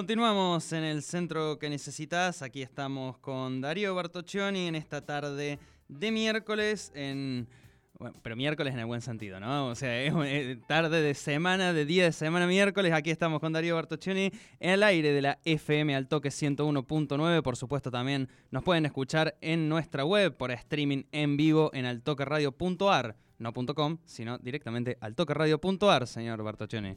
Continuamos en el centro que necesitas. Aquí estamos con Darío Bartoccioni en esta tarde de miércoles en pero miércoles en el buen sentido, ¿no? O sea, es eh, tarde de semana, de día de semana miércoles. Aquí estamos con Darío Bartoccioni en el aire de la FM al toque 101.9. Por supuesto, también nos pueden escuchar en nuestra web por streaming en vivo en altoqueradio.ar, no .com, sino directamente altoqueradio.ar, señor Bartoccioni.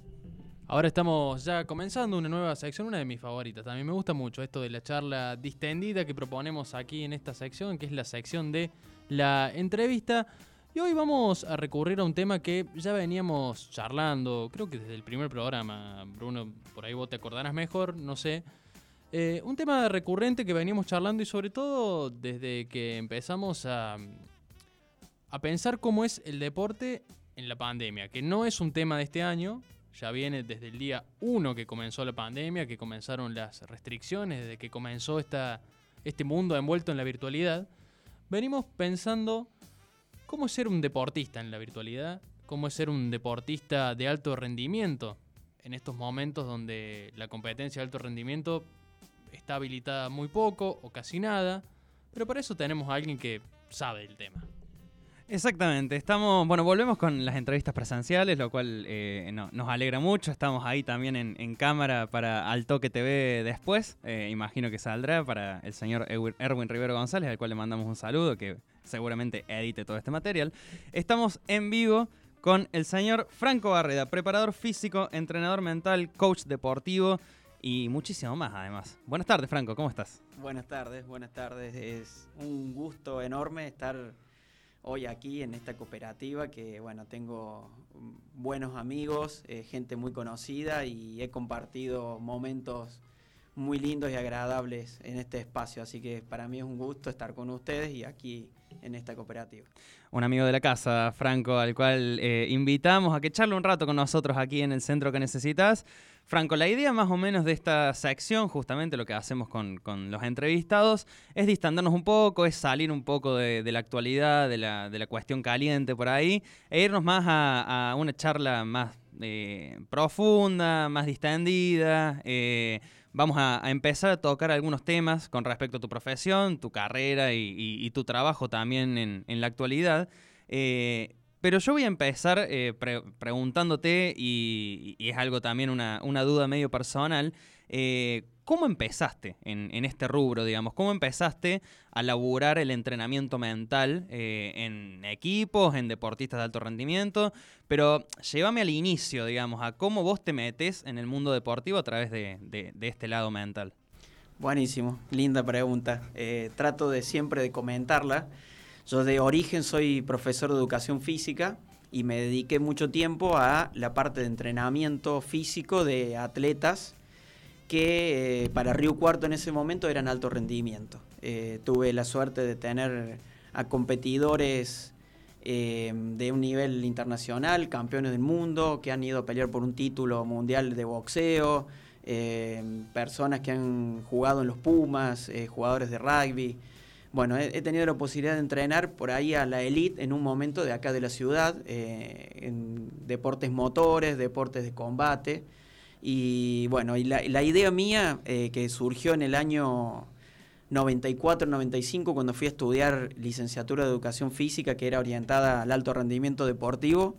Ahora estamos ya comenzando una nueva sección, una de mis favoritas. También me gusta mucho esto de la charla distendida que proponemos aquí en esta sección, que es la sección de la entrevista. Y hoy vamos a recurrir a un tema que ya veníamos charlando, creo que desde el primer programa, Bruno, por ahí vos te acordarás mejor, no sé. Eh, un tema recurrente que veníamos charlando y sobre todo desde que empezamos a, a pensar cómo es el deporte en la pandemia, que no es un tema de este año, ya viene desde el día 1 que comenzó la pandemia, que comenzaron las restricciones, desde que comenzó esta, este mundo envuelto en la virtualidad, venimos pensando cómo es ser un deportista en la virtualidad, cómo es ser un deportista de alto rendimiento en estos momentos donde la competencia de alto rendimiento está habilitada muy poco o casi nada, pero para eso tenemos a alguien que sabe el tema. Exactamente, estamos, bueno, volvemos con las entrevistas presenciales, lo cual eh, nos alegra mucho. Estamos ahí también en, cámara para Al Toque TV después. Eh, imagino que saldrá para el señor Erwin Rivero González, al cual le mandamos un saludo, que seguramente edite todo este material. Estamos en vivo con el señor Franco Barreda, preparador físico, entrenador mental, coach deportivo y muchísimo más además. Buenas tardes, Franco, ¿cómo estás? Buenas tardes, buenas tardes. Es un gusto enorme estar hoy aquí en esta cooperativa que, bueno, tengo buenos amigos, eh, gente muy conocida y he compartido momentos muy lindos y agradables en este espacio. Así que para mí es un gusto estar con ustedes y aquí en esta cooperativa. Un amigo de la casa, Franco, al cual eh, invitamos a que charle un rato con nosotros aquí en el centro que necesitas. Franco, la idea más o menos de esta sección, justamente lo que hacemos con, los entrevistados, es distandarnos un poco, es salir un poco de, la actualidad, de la, cuestión caliente por ahí, e irnos más a, una charla más eh, profunda, más distendida. Eh, vamos a, empezar a tocar algunos temas con respecto a tu profesión, tu carrera y, tu trabajo también en, la actualidad. Eh, pero yo voy a empezar eh, preguntándote, y, es algo también una, duda medio personal, eh, ¿cómo empezaste en, este rubro, digamos? ¿Cómo empezaste a laburar el entrenamiento mental en equipos, en deportistas de alto rendimiento? Pero llévame al inicio, digamos, a cómo vos te metes en el mundo deportivo a través de, este lado mental. Buenísimo, linda pregunta. trato de siempre de comentarla. Yo de origen soy profesor de educación física y me dediqué mucho tiempo a la parte de entrenamiento físico de atletas que eh, para Río Cuarto en ese momento eran alto rendimiento. Eh, tuve la suerte de tener a competidores eh, de un nivel internacional, campeones del mundo, que han ido a pelear por un título mundial de boxeo, personas que han jugado en los Pumas, jugadores de rugby. Bueno, he, tenido la posibilidad de entrenar por ahí a la elite en un momento de acá de la ciudad, eh, en deportes motores, deportes de combate. Y bueno, la, idea mía eh, que surgió en el año 94-95 cuando fui a estudiar licenciatura de educación física que era orientada al alto rendimiento deportivo,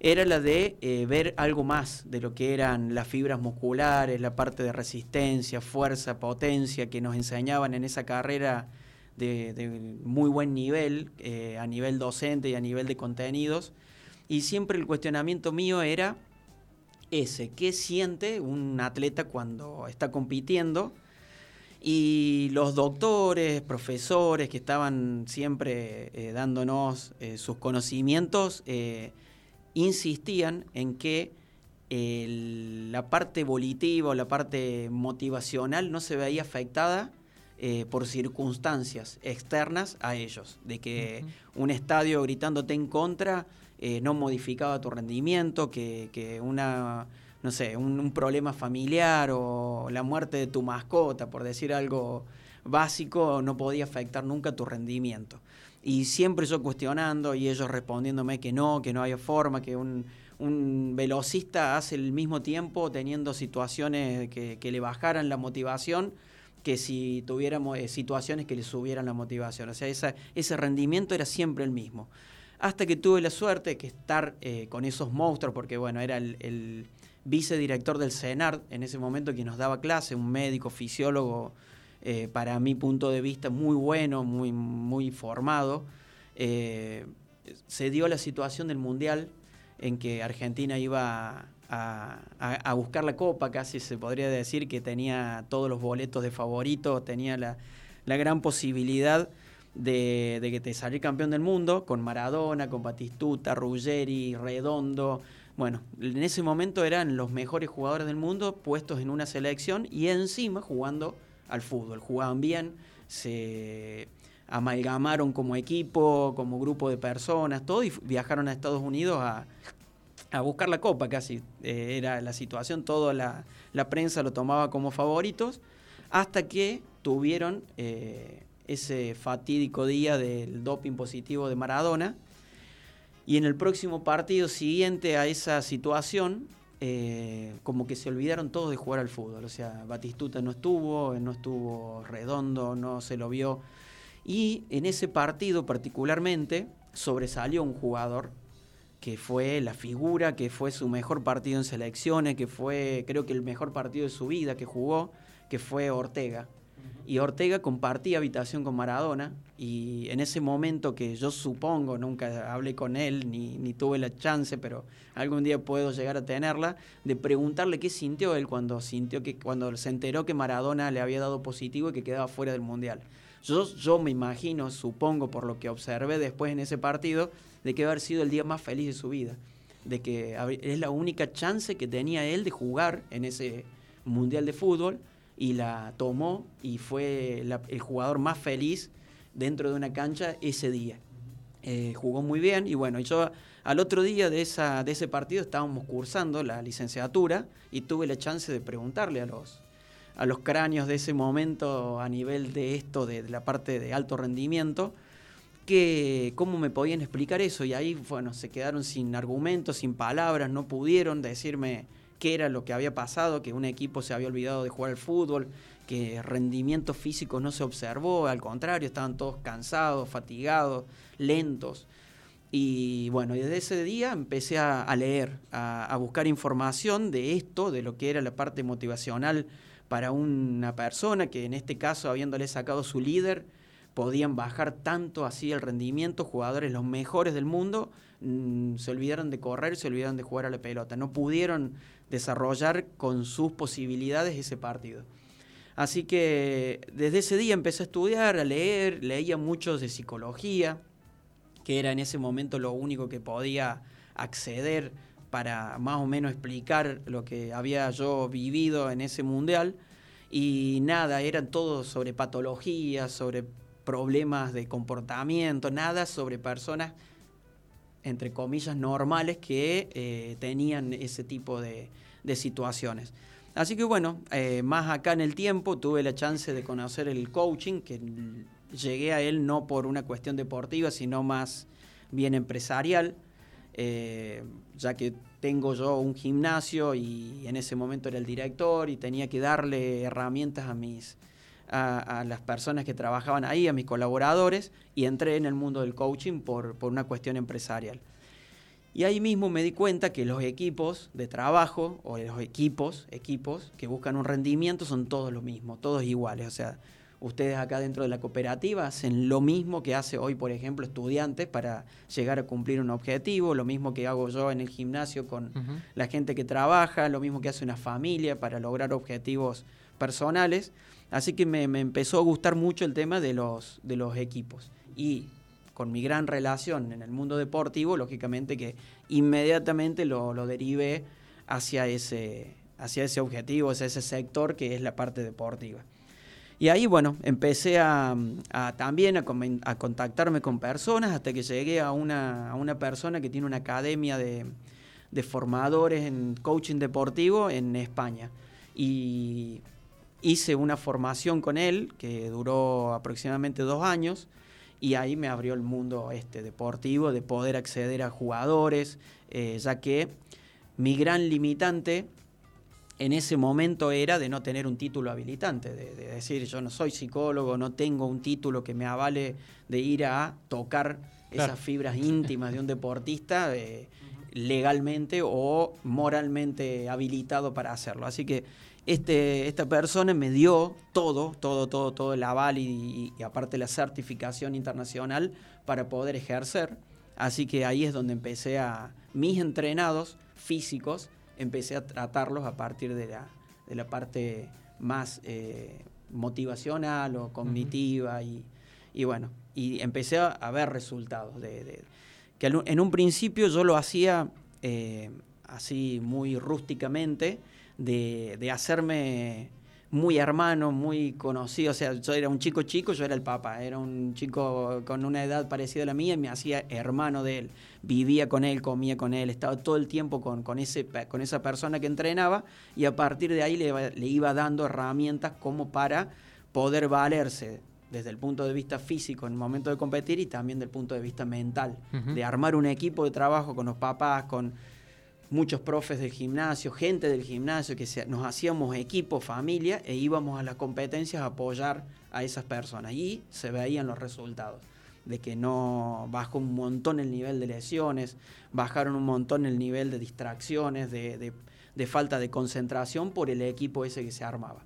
era la de eh, ver algo más de lo que eran las fibras musculares, la parte de resistencia, fuerza, potencia que nos enseñaban en esa carrera de, muy buen nivel, eh, a nivel docente y a nivel de contenidos. Y siempre el cuestionamiento mío era ese, ¿qué siente un atleta cuando está compitiendo? Y los doctores, profesores que estaban siempre eh, dándonos eh, sus conocimientos, insistían en que la parte volitiva o la parte motivacional no se veía afectada por circunstancias externas a ellos, de que un estadio gritándote en contra no modificaba tu rendimiento, que, que una no sé, un, problema familiar o la muerte de tu mascota, por decir algo básico, no podía afectar nunca tu rendimiento. Y siempre yo cuestionando y ellos respondiéndome que no, que no había forma, que un, velocista hace el mismo tiempo teniendo situaciones que, le bajaran la motivación que si tuviéramos eh, situaciones que le subieran la motivación. O sea, ese rendimiento era siempre el mismo. Hasta que tuve la suerte que estar eh, con esos monstruos, porque bueno, era el vicedirector del CENAR, en ese momento que nos daba clase, un médico, fisiólogo, eh, para mi punto de vista muy bueno, muy, muy formado. Se dio la situación del Mundial en que Argentina iba a, buscar la copa, casi se podría decir que tenía todos los boletos de favorito, tenía la, gran posibilidad de, que te saliera campeón del mundo con Maradona, con Batistuta, Ruggeri, Redondo, bueno, en ese momento eran los mejores jugadores del mundo puestos en una selección y encima jugando al fútbol. Jugaban bien, se amalgamaron como equipo, como grupo de personas, todo, y viajaron a Estados Unidos a, buscar la copa casi. Eh, era la situación, toda la, prensa lo tomaba como favoritos, hasta que tuvieron eh, ese fatídico día del doping positivo de Maradona y en el próximo partido siguiente a esa situación, eh, como que se olvidaron todos de jugar al fútbol. O sea, Batistuta no estuvo, no estuvo redondo, no se lo vio. Y en ese partido particularmente sobresalió un jugador que fue la figura, que fue su mejor partido en selecciones, que fue creo que el mejor partido de su vida que jugó, que fue Ortega y Ortega compartía habitación con Maradona y en ese momento que yo supongo, nunca hablé con él ni, ni, tuve la chance, pero algún día puedo llegar a tenerla, de preguntarle qué sintió él cuando sintió que cuando se enteró que Maradona le había dado positivo y que quedaba fuera del Mundial. Yo, yo me imagino, supongo por lo que observé después en ese partido, de que haber sido el día más feliz de su vida, de que es la única chance que tenía él de jugar en ese Mundial de Fútbol y la tomó y fue el jugador más feliz dentro de una cancha ese día. Eh, jugó muy bien y bueno, yo al otro día de, esa, de ese partido estábamos cursando la licenciatura y tuve la chance de preguntarle a los, a los cráneos de ese momento a nivel de esto, de, la parte de alto rendimiento, que cómo me podían explicar eso y ahí, bueno, se quedaron sin argumentos, sin palabras, no pudieron decirme qué era lo que había pasado, que un equipo se había olvidado de jugar al fútbol, que rendimiento físico no se observó, al contrario, estaban todos cansados, fatigados, lentos. Y bueno, desde ese día empecé a, leer, a, buscar información de esto, de lo que era la parte motivacional para una persona que en este caso, habiéndole sacado su líder, podían bajar tanto así el rendimiento, jugadores los mejores del mundo, mm, se olvidaron de correr, se olvidaron de jugar a la pelota, no pudieron desarrollar con sus posibilidades ese partido. Así que desde ese día empecé a estudiar, a leer, leía mucho de psicología, que era en ese momento lo único que podía acceder para más o menos explicar lo que había yo vivido en ese mundial. Y nada, eran todo sobre patologías, sobre problemas de comportamiento, nada sobre personas, entre comillas, normales que eh, tenían ese tipo de, de situaciones. Así que bueno, eh, más acá en el tiempo tuve la chance de conocer el coaching, que llegué a él no por una cuestión deportiva, sino más bien empresarial, eh, ya que tengo yo un gimnasio y en ese momento era el director y tenía que darle herramientas a mis a, las personas que trabajaban ahí, a mis colaboradores, y entré en el mundo del coaching por, por una cuestión empresarial. Y ahí mismo me di cuenta que los equipos de trabajo o los equipos, equipos que buscan un rendimiento son todos lo mismo, todos iguales. O sea, ustedes acá dentro de la cooperativa hacen lo mismo que hace hoy, por ejemplo, estudiantes para llegar a cumplir un objetivo, lo mismo que hago yo en el gimnasio con la gente que trabaja, lo mismo que hace una familia para lograr objetivos personales, así que me, me empezó a gustar mucho el tema de los, de los equipos. Y con mi gran relación en el mundo deportivo, lógicamente que inmediatamente lo, lo derivé hacia ese, hacia ese objetivo, hacia ese sector que es la parte deportiva. Y ahí, bueno, empecé a, también a, contactarme con personas hasta que llegué a una, a una persona que tiene una academia de, de, formadores en coaching deportivo en España. Y hice una formación con él que duró aproximadamente dos años y ahí me abrió el mundo este, deportivo de poder acceder a jugadores, eh, ya que mi gran limitante en ese momento era de no tener un título habilitante, de, decir yo no soy psicólogo, no tengo un título que me avale de ir a tocar esas fibras íntimas de un deportista eh, legalmente o moralmente habilitado para hacerlo. Así que este, esta persona me dio todo, todo, todo, todo el aval y, y aparte la certificación internacional para poder ejercer. Así que ahí es donde empecé a mis entrenados físicos empecé a tratarlos a partir de la, de la parte más eh, motivacional o cognitiva y, y, bueno, y empecé a, ver resultados. De, que en un principio yo lo hacía eh, así muy rústicamente, de, de hacerme muy hermano, muy conocido. O sea, yo era un chico chico, yo era el papá. Era un chico con una edad parecida a la mía y me hacía hermano de él. Vivía con él, comía con él, estaba todo el tiempo con, con, ese, con esa persona que entrenaba y a partir de ahí le, le iba dando herramientas como para poder valerse desde el punto de vista físico en el momento de competir y también del punto de vista mental, de armar un equipo de trabajo con los papás, con muchos profes del gimnasio, gente del gimnasio, que nos hacíamos equipo, familia, e íbamos a las competencias a apoyar a esas personas. Y se veían los resultados, de que no bajó un montón el nivel de lesiones, bajaron un montón el nivel de distracciones, de, falta de concentración por el equipo ese que se armaba.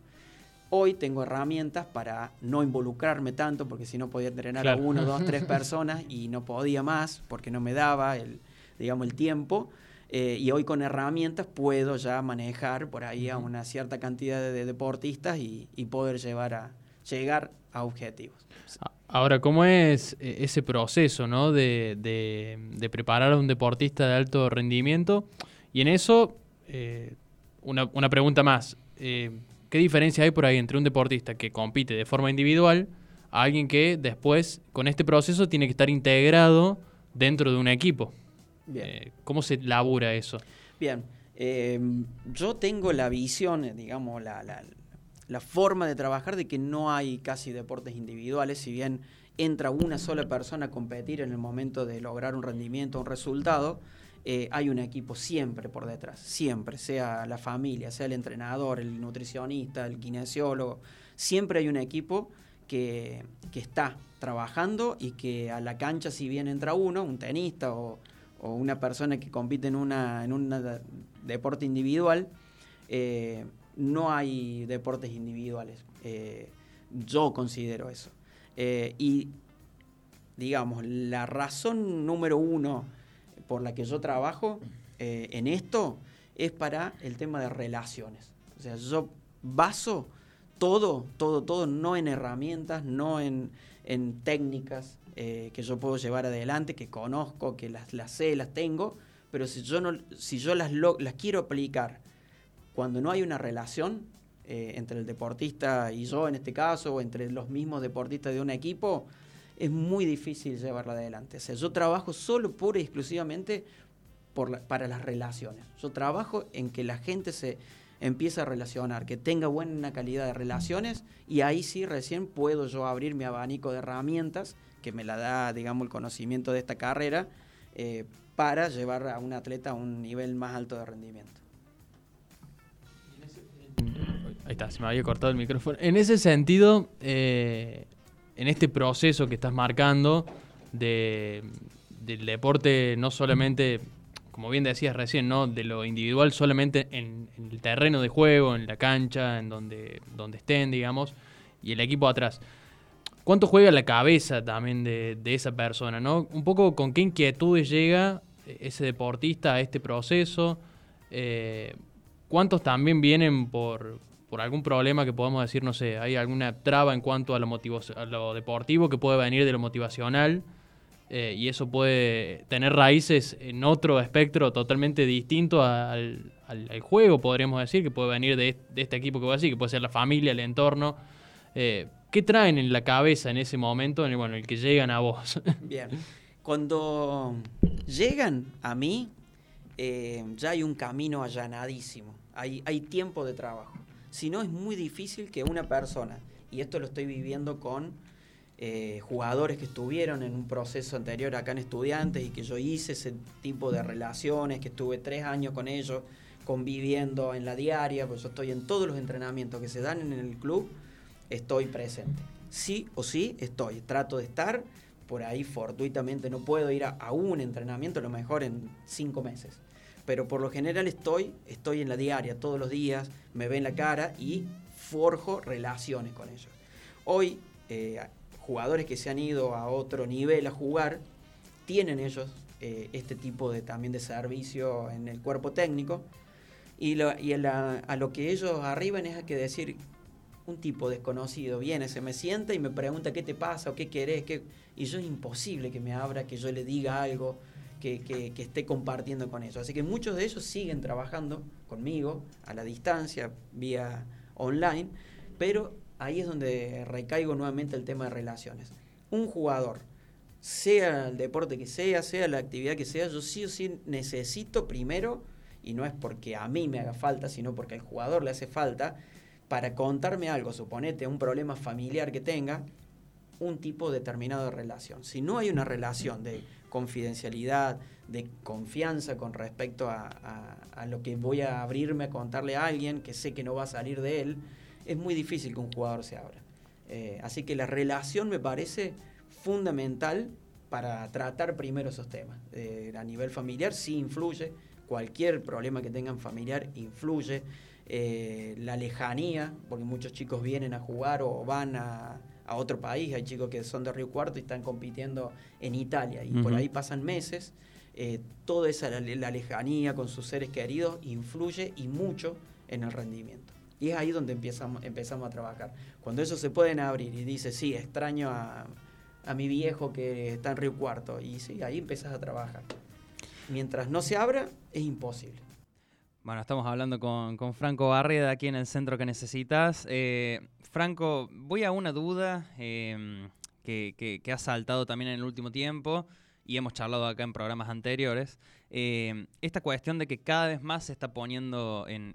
Hoy tengo herramientas para no involucrarme tanto, porque si no podía entrenar a uno, dos, tres personas y no podía más, porque no me daba el, digamos, el tiempo. Eh, y hoy con herramientas puedo ya manejar por ahí a una cierta cantidad de, deportistas y, poder llevar a, llegar a objetivos. Ahora, ¿cómo es eh, ese proceso ¿no? de, de, preparar a un deportista de alto rendimiento? Y en eso, eh, una, una, pregunta más. ¿Qué diferencia hay por ahí entre un deportista que compite de forma individual a alguien que después, con este proceso, tiene que estar integrado dentro de un equipo? Eh, ¿Cómo se labura eso? Bien, em, yo tengo la visión, digamos, la, la, forma de trabajar de que no hay casi deportes individuales, si bien entra una sola persona a competir en el momento de lograr un rendimiento, un resultado, eh, hay un equipo siempre por detrás, siempre, sea la familia, sea el entrenador, el nutricionista, el kinesiólogo, siempre hay un equipo que, que está trabajando y que a la cancha si bien entra uno, un tenista o o una persona que compite en, una, en un deporte individual, eh, no hay deportes individuales. Eh, yo considero eso. Eh, y, digamos, la razón número uno por la que yo trabajo en esto es para el tema de relaciones. O sea, yo baso todo, todo, todo, no en herramientas, no en, en técnicas, eh, que yo puedo llevar adelante, que conozco, que las, las sé, las tengo, pero si yo, no, si yo las, las quiero aplicar cuando no hay una relación eh, entre el deportista y yo en este caso, o entre los mismos deportistas de un equipo, es muy difícil llevarla adelante. O sea, yo trabajo solo, pura y exclusivamente por para las relaciones. Yo trabajo en que la gente se empiece a relacionar, que tenga buena calidad de relaciones y ahí sí recién puedo yo abrir mi abanico de herramientas que me la da, digamos, el conocimiento de esta carrera eh, para llevar a un atleta a un nivel más alto de rendimiento. Ahí está, se me había cortado el micrófono. En ese sentido, eh, en este proceso que estás marcando de, del deporte, no solamente, como bien decías recién, ¿no? de lo individual solamente en, en, el terreno de juego, en la cancha, en donde, donde estén, digamos, y el equipo atrás cuánto juega la cabeza también de, esa persona, ¿no? Un poco con qué inquietudes llega ese deportista a este proceso. Eh, ¿Cuántos también vienen por, algún problema que podamos decir, no sé, hay alguna traba en cuanto a lo, a lo deportivo que puede venir de lo motivacional eh, y eso puede tener raíces en otro espectro totalmente distinto al, juego, podríamos decir, que puede venir de, este equipo que voy a decir, que puede ser la familia, el entorno. Eh, ¿Qué traen en la cabeza en ese momento en el, bueno, el que llegan a vos? Bien, cuando llegan a mí, eh, ya hay un camino allanadísimo, hay, hay tiempo de trabajo. Si no, es muy difícil que una persona, y esto lo estoy viviendo con eh, jugadores que estuvieron en un proceso anterior acá en estudiantes y que yo hice ese tipo de relaciones, que estuve tres años con ellos conviviendo en la diaria, pues yo estoy en todos los entrenamientos que se dan en el club, estoy presente. Sí o sí estoy, trato de estar, por ahí fortuitamente no puedo ir a, un entrenamiento, a lo mejor en cinco meses. Pero por lo general estoy, estoy en la diaria todos los días, me ven la cara y forjo relaciones con ellos. Hoy eh, jugadores que se han ido a otro nivel a jugar, tienen ellos eh, este tipo de también de servicio en el cuerpo técnico. Y, a, lo que ellos arriban es a que decir, un tipo desconocido viene, se me sienta y me pregunta qué te pasa o qué querés. Qué... Y yo es imposible que me abra, que yo le diga algo, que, esté compartiendo con ellos. Así que muchos de ellos siguen trabajando conmigo a la distancia, vía online, pero ahí es donde recaigo nuevamente el tema de relaciones. Un jugador, sea el deporte que sea, sea la actividad que sea, yo sí o sí necesito primero, y no es porque a mí me haga falta, sino porque al jugador le hace falta, para contarme algo, suponete un problema familiar que tenga, un tipo determinado de relación. Si no hay una relación de confidencialidad, de confianza con respecto a, lo que voy a abrirme a contarle a alguien que sé que no va a salir de él, es muy difícil que un jugador se abra. Eh, así que la relación me parece fundamental para tratar primero esos temas. Eh, a nivel familiar sí influye, cualquier problema que tengan familiar influye. Eh, la lejanía, porque muchos chicos vienen a jugar o van a, otro país, hay chicos que son de Río Cuarto y están compitiendo en Italia y por ahí pasan meses. toda esa la lejanía con sus seres queridos influye y mucho en el rendimiento. Y es ahí donde empezamos, empezamos a trabajar. Cuando ellos se pueden abrir y dice, sí, extraño a, mi viejo que está en Río Cuarto, y sí, ahí empiezas a trabajar. Mientras no se abra, es imposible. Bueno, estamos hablando con, Franco Barreda aquí en el centro que necesitas. Eh, Franco, voy a una duda em, que, que ha saltado también en el último tiempo y hemos charlado acá en programas anteriores, eh, esta cuestión de que cada vez más se está poniendo en,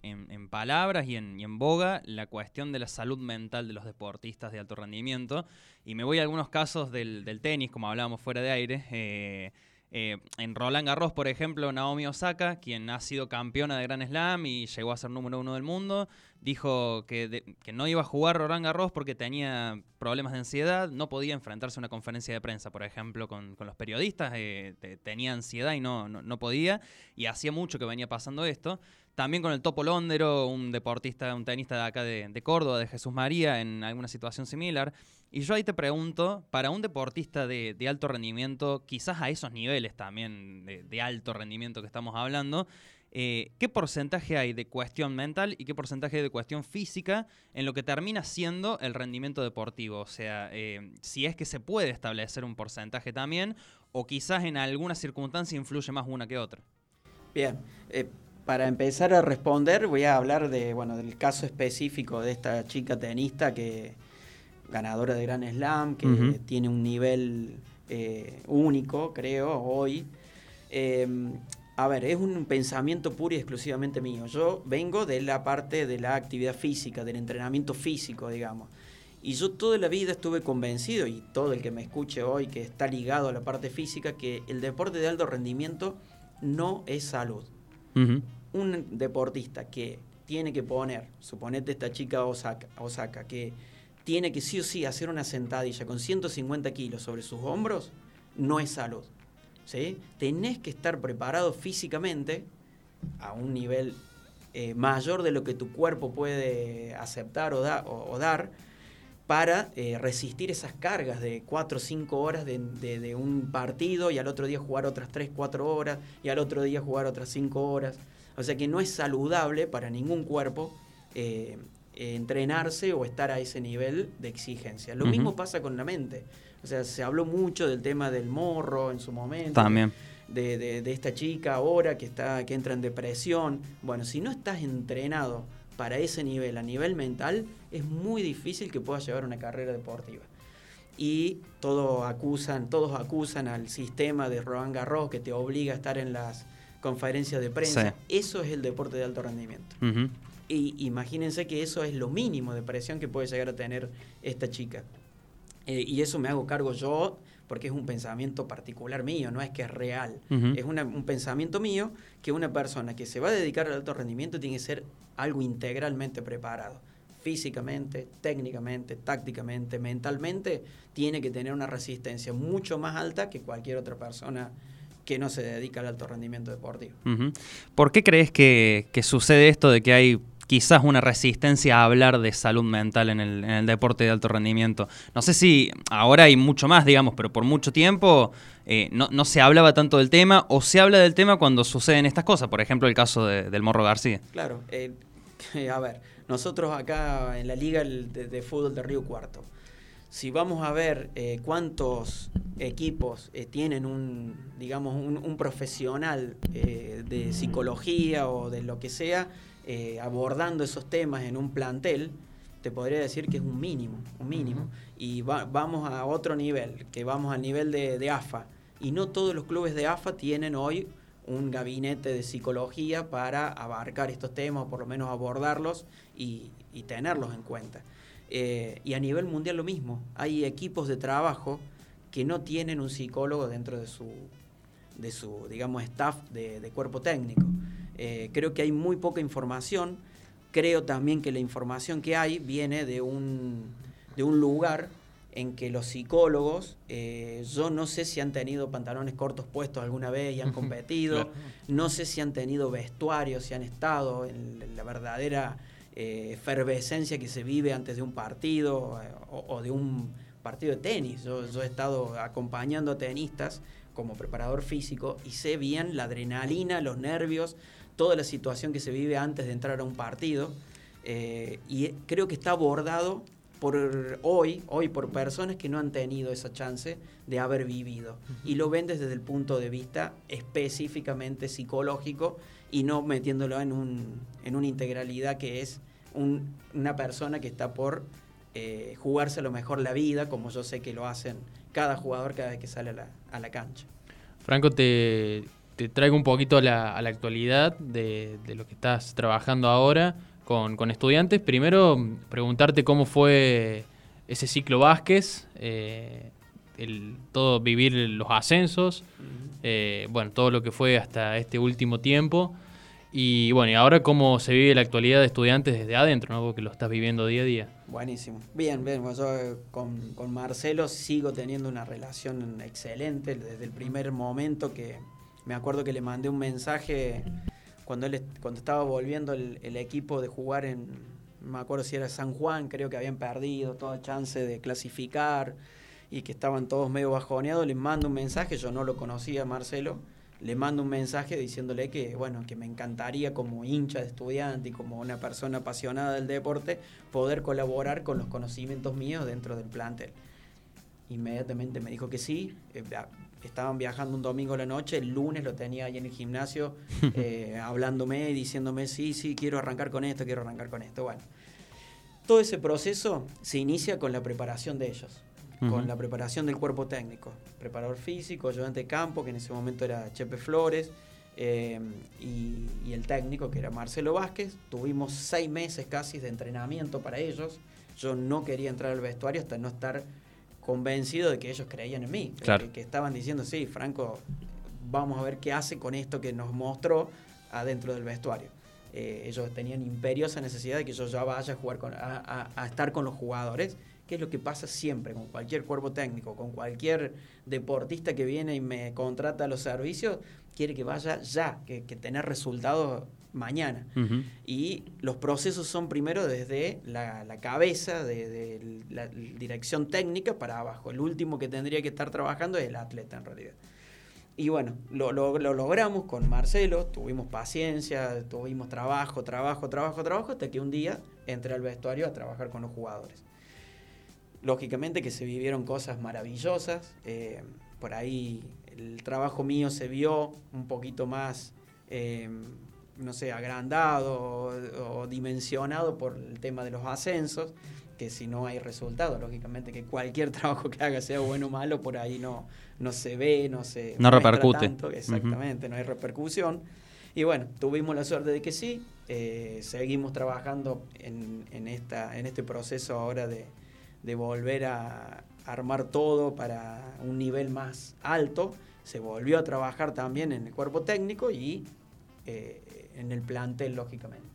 palabras y en, boga la cuestión de la salud mental de los deportistas de alto rendimiento. Y me voy a algunos casos del, tenis, como hablábamos fuera de aire. Eh, en Roland Garros, por ejemplo, Naomi Osaka, quien ha sido campeona de Grand Slam y llegó a ser número uno del mundo, dijo que, no iba a jugar Roland Garros porque tenía problemas de ansiedad, no podía enfrentarse a una conferencia de prensa, por ejemplo, con, los periodistas, eh, tenía ansiedad y no, no, podía, y hacía mucho que venía pasando esto. También con el Topo Londero, un deportista, un tenista de acá de, de Córdoba, de Jesús María, en alguna situación similar. Y yo ahí te pregunto, para un deportista de, alto rendimiento, quizás a esos niveles también de, alto rendimiento que estamos hablando, eh, ¿qué porcentaje hay de cuestión mental y qué porcentaje hay de cuestión física en lo que termina siendo el rendimiento deportivo? O sea, eh, si es que se puede establecer un porcentaje también, o quizás en alguna circunstancia influye más una que otra. Bien, eh, para empezar a responder voy a hablar de, bueno, del caso específico de esta chica tenista que ganadora de Gran Slam, que tiene un nivel eh, único, creo, hoy. Em, a ver, es un pensamiento puro y exclusivamente mío. Yo vengo de la parte de la actividad física, del entrenamiento físico, digamos. Y yo toda la vida estuve convencido, y todo el que me escuche hoy que está ligado a la parte física, que el deporte de alto rendimiento no es salud. Un deportista que tiene que poner, suponete esta chica Osaka, Osaka que tiene que sí o sí hacer una sentadilla con 150 kilos sobre sus hombros, no es salud. ¿sí? Tenés que estar preparado físicamente a un nivel eh, mayor de lo que tu cuerpo puede aceptar o, dar para eh, resistir esas cargas de 4 o 5 horas de, un partido y al otro día jugar otras 3, 4 horas y al otro día jugar otras 5 horas. O sea que no es saludable para ningún cuerpo eh, entrenarse o estar a ese nivel de exigencia. Lo mismo pasa con la mente. O sea, se habló mucho del tema del morro en su momento. También. De, de, esta chica ahora que, está, que entra en depresión. Bueno, si no estás entrenado para ese nivel, a nivel mental, es muy difícil que puedas llevar una carrera deportiva. Y todos acusan, todos acusan al sistema de Roland Garros que te obliga a estar en las conferencias de prensa. Eso es el deporte de alto rendimiento. Y imagínense que eso es lo mínimo de presión que puede llegar a tener esta chica. Eh, y eso me hago cargo yo porque es un pensamiento particular mío, no es que es real. Es un pensamiento mío que una persona que se va a dedicar al alto rendimiento tiene que ser algo integralmente preparado. Físicamente, técnicamente, tácticamente, mentalmente, tiene que tener una resistencia mucho más alta que cualquier otra persona que no se dedica al alto rendimiento deportivo. ¿Por qué crees que, que sucede esto de que hay quizás una resistencia a hablar de salud mental en el, deporte de alto rendimiento. No sé si ahora hay mucho más, digamos, pero por mucho tiempo eh, no, se hablaba tanto del tema o se habla del tema cuando suceden estas cosas, por ejemplo el caso del Morro García. Claro, eh, a ver, nosotros acá en la Liga de, Fútbol de Río Cuarto, si vamos a ver eh, cuántos equipos tienen un, digamos, un profesional de psicología o de lo que sea, eh, abordando esos temas en un plantel, te podría decir que es un mínimo, un mínimo. Y vamos a otro nivel, que vamos al nivel de, AFA. Y no todos los clubes de AFA tienen hoy un gabinete de psicología para abarcar estos temas, o por lo menos abordarlos y, tenerlos en cuenta. Eh, y a nivel mundial lo mismo. Hay equipos de trabajo que no tienen un psicólogo dentro de su, de su digamos, staff de cuerpo técnico. Eh, creo que hay muy poca información. Creo también que la información que hay viene de un, de un lugar en que los psicólogos, eh, yo no sé si han tenido pantalones cortos puestos alguna vez y han competido, no sé si han tenido vestuario, si han estado en la verdadera eh, efervescencia que se vive antes de un partido o, de un partido de tenis. Yo, yo, he estado acompañando a tenistas como preparador físico y sé bien la adrenalina, los nervios, toda la situación que se vive antes de entrar a un partido. Eh, y creo que está abordado por hoy, hoy por personas que no han tenido esa chance de haber vivido. Y lo ven desde el punto de vista específicamente psicológico y no metiéndolo en, un, en una integralidad que es una persona que está por eh, jugarse a lo mejor la vida, como yo sé que lo hacen cada jugador cada vez que sale a la, a la cancha. Franco, te, te traigo un poquito a la, actualidad de, lo que estás trabajando ahora con, estudiantes. Primero, preguntarte cómo fue ese ciclo Vázquez, eh, el, todo vivir los ascensos, eh, bueno, todo lo que fue hasta este último tiempo. Y bueno, y ahora cómo se vive la actualidad de estudiantes desde adentro, ¿no? Porque lo estás viviendo día a día. Buenísimo. Bien, bien. yo eh, con, con Marcelo sigo teniendo una relación excelente desde el primer momento que, me acuerdo que le mandé un mensaje cuando él cuando estaba volviendo el, equipo de jugar en, me acuerdo si era San Juan, creo que habían perdido toda chance de clasificar y que estaban todos medio bajoneados, le mando un mensaje, yo no lo conocía Marcelo, le mando un mensaje diciéndole que, bueno, que me encantaría como hincha de estudiante y como una persona apasionada del deporte, poder colaborar con los conocimientos míos dentro del plantel. Inmediatamente me dijo que sí, eh, estaban viajando un domingo a la noche, el lunes lo tenía ahí en el gimnasio eh, hablándome y diciéndome, sí, sí, quiero arrancar con esto, quiero arrancar con esto. Bueno, todo ese proceso se inicia con la preparación de ellos, con la preparación del cuerpo técnico, preparador físico, ayudante de campo, que en ese momento era Chepe Flores, eh, y, y, el técnico, que era Marcelo Vázquez. Tuvimos seis meses casi de entrenamiento para ellos. Yo no quería entrar al vestuario hasta no estar convencido de que ellos creían en mí, que, estaban diciendo, sí, Franco, vamos a ver qué hace con esto que nos mostró adentro del vestuario. Eh, ellos tenían imperiosa necesidad de que yo ya vaya a jugar con, a, estar con los jugadores, que es lo que pasa siempre con cualquier cuerpo técnico, con cualquier deportista que viene y me contrata los servicios, quiere que vaya ya, que, que tener resultados mañana. Y los procesos son primero desde la, cabeza, de, la dirección técnica para abajo. El último que tendría que estar trabajando es el atleta en realidad. Y bueno, lo, lo, lo, logramos con Marcelo, tuvimos paciencia, tuvimos trabajo, trabajo, trabajo, trabajo, hasta que un día entré al vestuario a trabajar con los jugadores. Lógicamente que se vivieron cosas maravillosas, eh, por ahí el trabajo mío se vio un poquito más, eh, no sé, agrandado o, o dimensionado por el tema de los ascensos que si no hay resultado, lógicamente que cualquier trabajo que haga sea bueno o malo, por ahí no, no se ve, no se... No repercute. Tanto, exactamente, no hay repercusión. Y bueno, tuvimos la suerte de que sí, eh, seguimos trabajando en, en, esta, en este proceso ahora de, de volver a armar todo para un nivel más alto. Se volvió a trabajar también en el cuerpo técnico y eh, en el plantel, lógicamente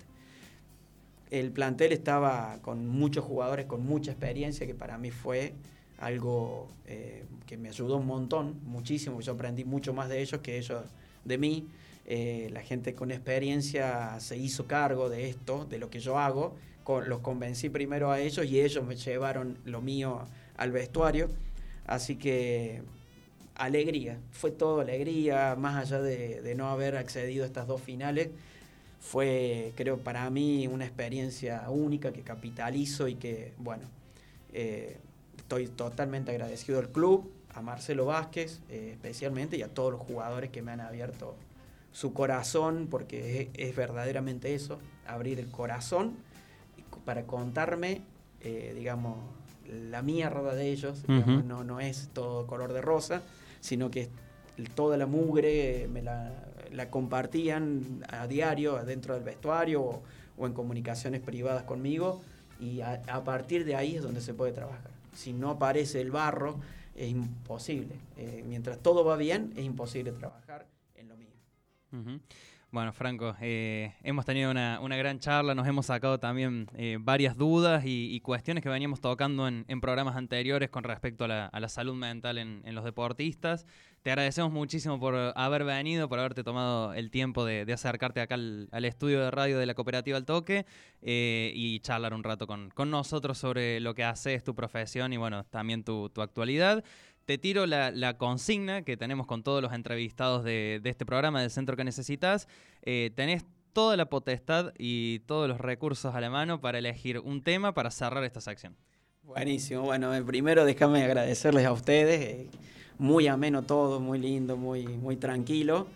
el plantel estaba con muchos jugadores con mucha experiencia, que para mí fue algo eh, que me ayudó un montón, muchísimo, yo aprendí mucho más de ellos que ellos de mí. Eh, la gente con experiencia se hizo cargo de esto, de lo que yo hago, con, los convencí primero a ellos y ellos me llevaron lo mío al vestuario, así que alegría, fue todo alegría, más allá de, no haber accedido a estas dos finales fue, creo, para mí una experiencia única que capitalizo y que, bueno, eh, estoy totalmente agradecido al club, a Marcelo Vázquez eh, especialmente y a todos los jugadores que me han abierto su corazón, porque es, verdaderamente eso, abrir el corazón para contarme, eh, digamos, la mierda de ellos, no, no es todo color de rosa, sino que toda la mugre me la, la compartían a diario dentro del vestuario o, en comunicaciones privadas conmigo y a, partir de ahí es donde se puede trabajar. Si no aparece el barro, es imposible. Eh, mientras todo va bien, es imposible trabajar en lo mío. Bueno, Franco, eh, hemos tenido una, gran charla, nos hemos sacado también eh, varias dudas y, cuestiones que veníamos tocando en, programas anteriores con respecto a la, salud mental en, los deportistas. Te agradecemos muchísimo por haber venido, por haberte tomado el tiempo de, acercarte acá al, estudio de radio de la cooperativa El Toque eh, y charlar un rato con, nosotros sobre lo que haces, tu profesión y bueno, también tu actualidad te tiro la, consigna que tenemos con todos los entrevistados de, este programa del centro que necesitas. Eh, tenés toda la potestad y todos los recursos a la mano para elegir un tema para cerrar esta sección. Buenísimo. Bueno, eh, primero déjame agradecerles a ustedes. Eh, muy ameno todo, muy lindo, muy, muy tranquilo.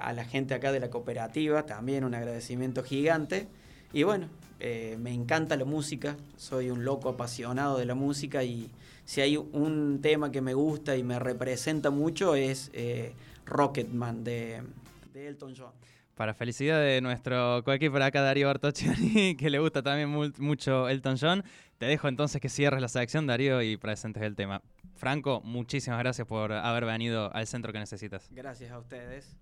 a la gente acá de la cooperativa también un agradecimiento gigante. Y bueno, me encanta la música, soy un loco apasionado de la música y si hay un tema que me gusta y me representa mucho es eh, Rocketman de, Elton John. Para felicidad de nuestro coequiper acá, Darío Bartoccioni, que le gusta también mucho Elton John, te dejo entonces que cierres la sección, Darío, y presentes el tema. Franco, muchísimas gracias por haber venido al centro que necesitas. Gracias a ustedes.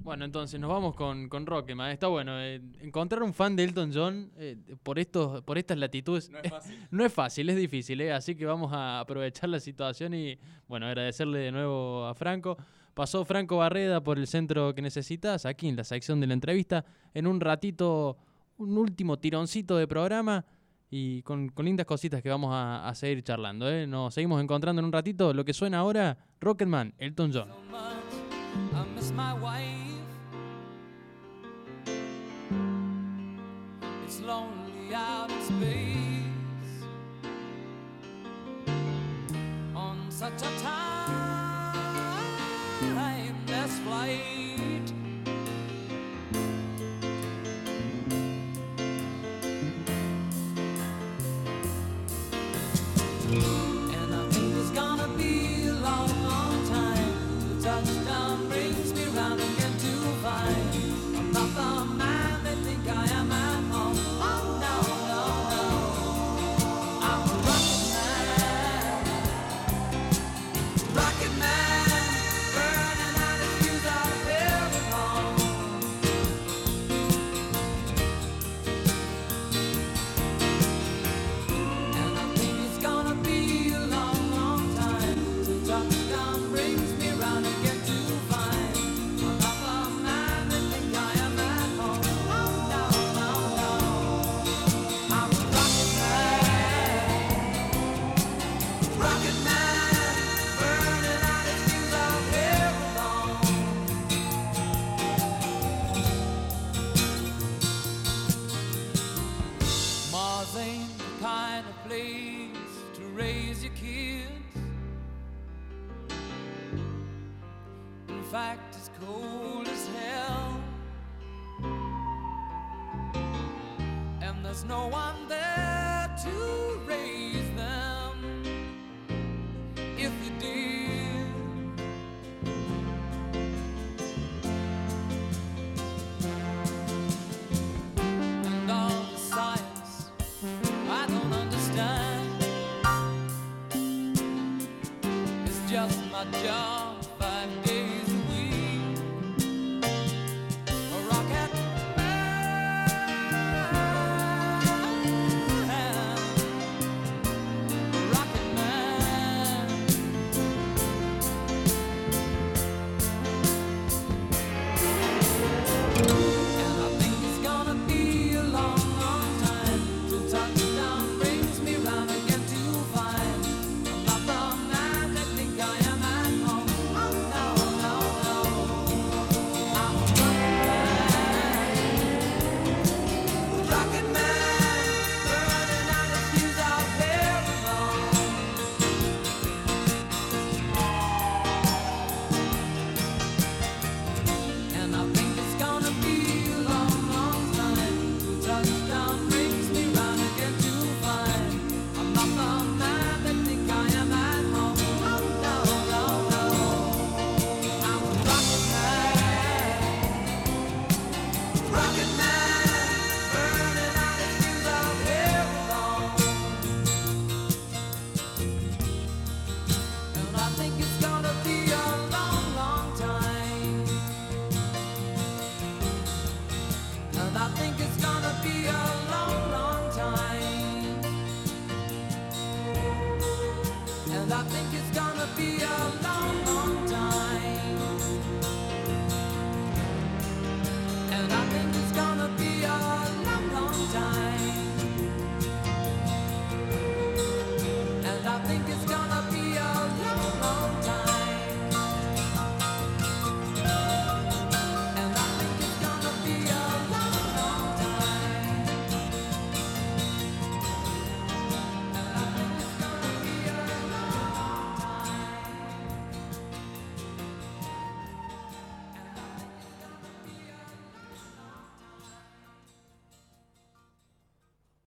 Bueno, entonces nos vamos con, con Rocketman. Está bueno. Eh, encontrar un fan de Elton John eh, por, estos, por estas latitudes no es fácil. no es fácil, es difícil. Eh. Así que vamos a aprovechar la situación y, bueno, agradecerle de nuevo a Franco. Pasó Franco Barreda por el centro que necesitas, aquí en la sección de la entrevista. En un ratito, un último tironcito de programa y con, con lindas cositas que vamos a, a seguir charlando. Nos seguimos encontrando en un ratito. Lo que suena ahora, Rocketman, Elton John. Lonely out in space on such a timeless flight.